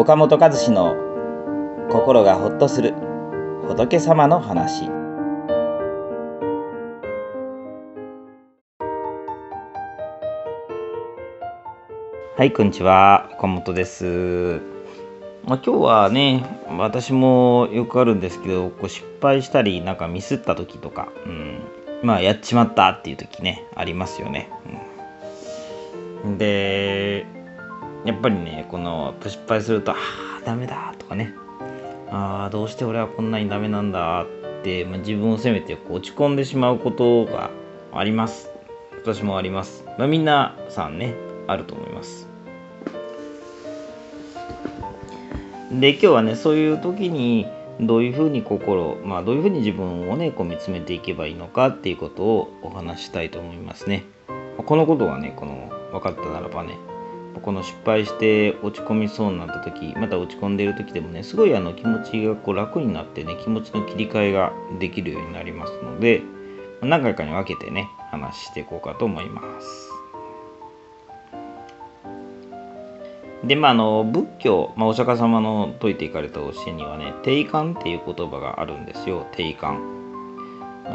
岡本和志の心がほっとする仏様の話。はいこんにちは。岡本です。まあ、今日はね私もよくあるんですけどこう失敗したりなんかミスった時とか、うん、まあやっちまったっていう時ねありますよね、うん、でやっぱりねこの失敗するとああダメだとかね。ああどうして俺はこんなにダメなんだって、まあ、自分を責めてこう落ち込んでしまうことがあります。私もあります、まあ、みんなさんねあると思います。で今日はねそういう時にどういうふうに心、まあ、どういうふうに自分をねこう見つめていけばいいのかっていうことをお話したいと思いますね。このことがねこの分かったならばねこの失敗して落ち込みそうになった時また落ち込んでいる時でもねすごいあの気持ちがこう楽になってね気持ちの切り替えができるようになりますので何回かに分けてね話していこうかと思います。で、まあ、あの仏教、まあ、お釈迦様の説いていかれた教えにはね、定観っていう言葉があるんですよ、定観。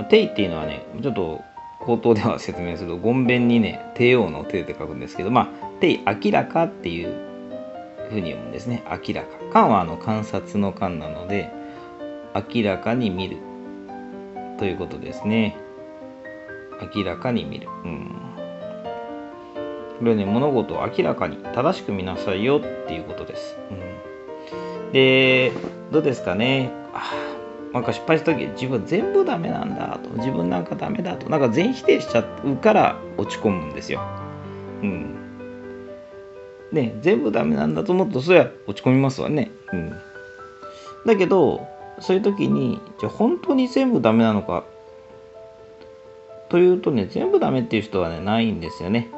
定っていうのはね、ちょっと口頭では説明すると、ごんべんにね、帝王の帝って書くんですけど、まあ、定、明らかっていうふうに読むんですね、明らか。観はあの観察の観なので、明らかに見るということですね。明らかに見る。うんこれね、物事を明らかに正しく見なさいよっていうことです。うん、で、どうですかね。あなんか失敗した時自分は全部ダメなんだと自分なんかダメだとなんか全否定しちゃうから落ち込むんですよ。うん。ね全部ダメなんだと思うとそりゃ落ち込みますわね。うん。だけどそういう時にじゃ本当に全部ダメなのか？というとね全部ダメっていう人はねないんですよね。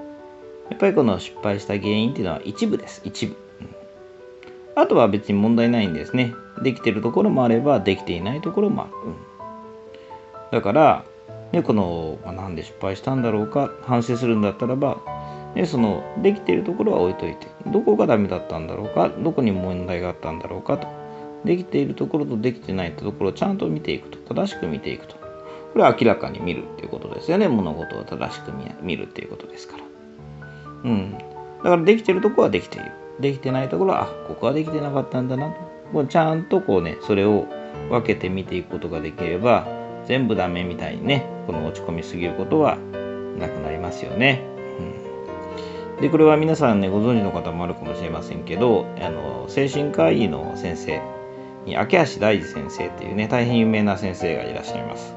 やっぱりこの失敗した原因っていうのは一部です。一部。うんあとは別に問題ないんですね。できてるところもあれば、できていないところもある。うん、だから、ね、この、まあ、なんで失敗したんだろうか、反省するんだったらば、ね、その、できてるところは置いといて、どこがダメだったんだろうか、どこに問題があったんだろうかと。できているところとできてないところをちゃんと見ていくと。正しく見ていくと。これは明らかに見るっていうことですよね。物事を正しく見るっていうことですから。うん。だからできてるとこはできている。できてないところは、あ、ここはできてなかったんだなと。こうちゃんとこうね、それを分けて見ていくことができれば、全部ダメみたいにね、この落ち込みすぎることはなくなりますよね。で、これは皆さんね、ご存知の方もあるかもしれませんけど、あの精神科医の先生に、明橋大二先生っていうね、大変有名な先生がいらっしゃいます。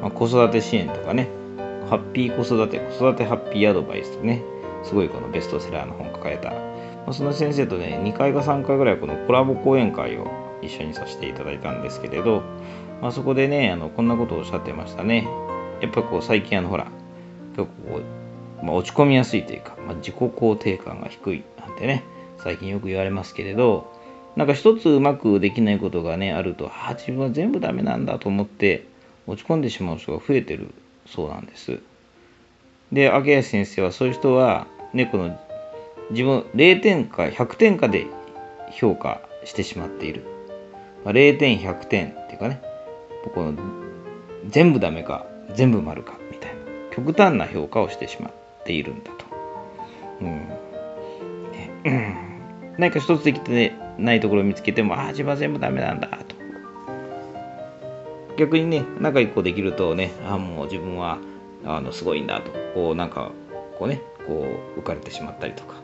まあ、子育て支援とかね、ハッピー子育て、子育てハッピーアドバイスとね、すごいこのベストセラーの本を書かれた、まあ、その先生とね2回か3回ぐらいこのコラボ講演会を一緒にさせていただいたんですけれど、まあ、そこでねあのこんなことをおっしゃってましたねやっぱこう最近あのほら結構、まあ、落ち込みやすいというか、まあ、自己肯定感が低いなんてね最近よく言われますけれどなんか一つうまくできないことがねあるとあ自分は全部ダメなんだと思って落ち込んでしまう人が増えてるそうなんです。で、明石先生はそういう人は、ね、この自分0点か100点かで評価してしまっている。まあ、0点、100点っていうかね、この全部ダメか、全部丸かみたいな、極端な評価をしてしまうっているんだと。うん。ね、何か一つできてないところを見つけても、ああ、自分は全部ダメなんだと。逆にね、仲一個できるとね、ああ、もう自分はあのすごいんだとこうなんかこうねこう浮かれてしまったりとか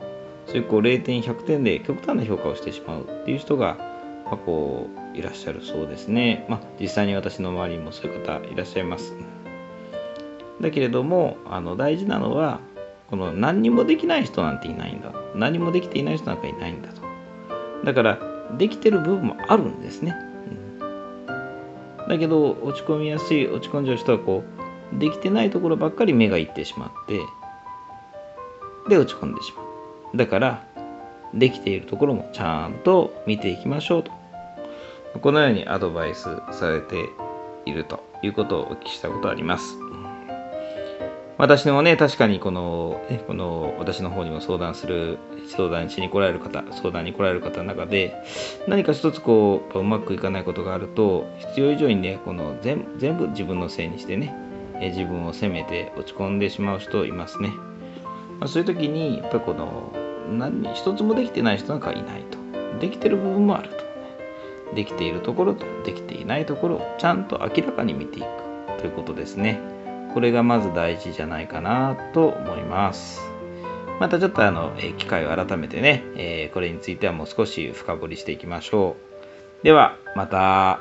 そういうこう0点100点で極端な評価をしてしまうっていう人が、まあ、こういらっしゃるそうですね。まあ、実際に私の周りにもそういう方いらっしゃいます。だけれどもあの大事なのはこの何にもできない人なんていないんだ。何もできていない人なんかいないんだと。だからできてる部分もあるんですね、うん、だけど落ち込みやすい落ち込んじゃう人はこうできてないところばっかり目がいってしまってで落ち込んでしまう。だからできているところもちゃんと見ていきましょうと。このようにアドバイスされているということをお聞きしたことあります。私のね、確かにこの、ね、この私の方にも相談する、相談しに来られる方、相談に来られる方の中で、何か一つこう、うまくいかないことがあると、必要以上にね、この全全部自分のせいにしてね、え自分を責めて落ち込んでしまう人いますね。まあ、そういう時に、やっぱこの、何一つもできてない人なんかいないと。できてる部分もあると。できているところとできていないところをちゃんと明らかに見ていくということですね。これがまず大事じゃないかなと思います。またちょっとあの、え機会を改めてね、えこれについてはもう少し深掘りしていきましょう。では、また。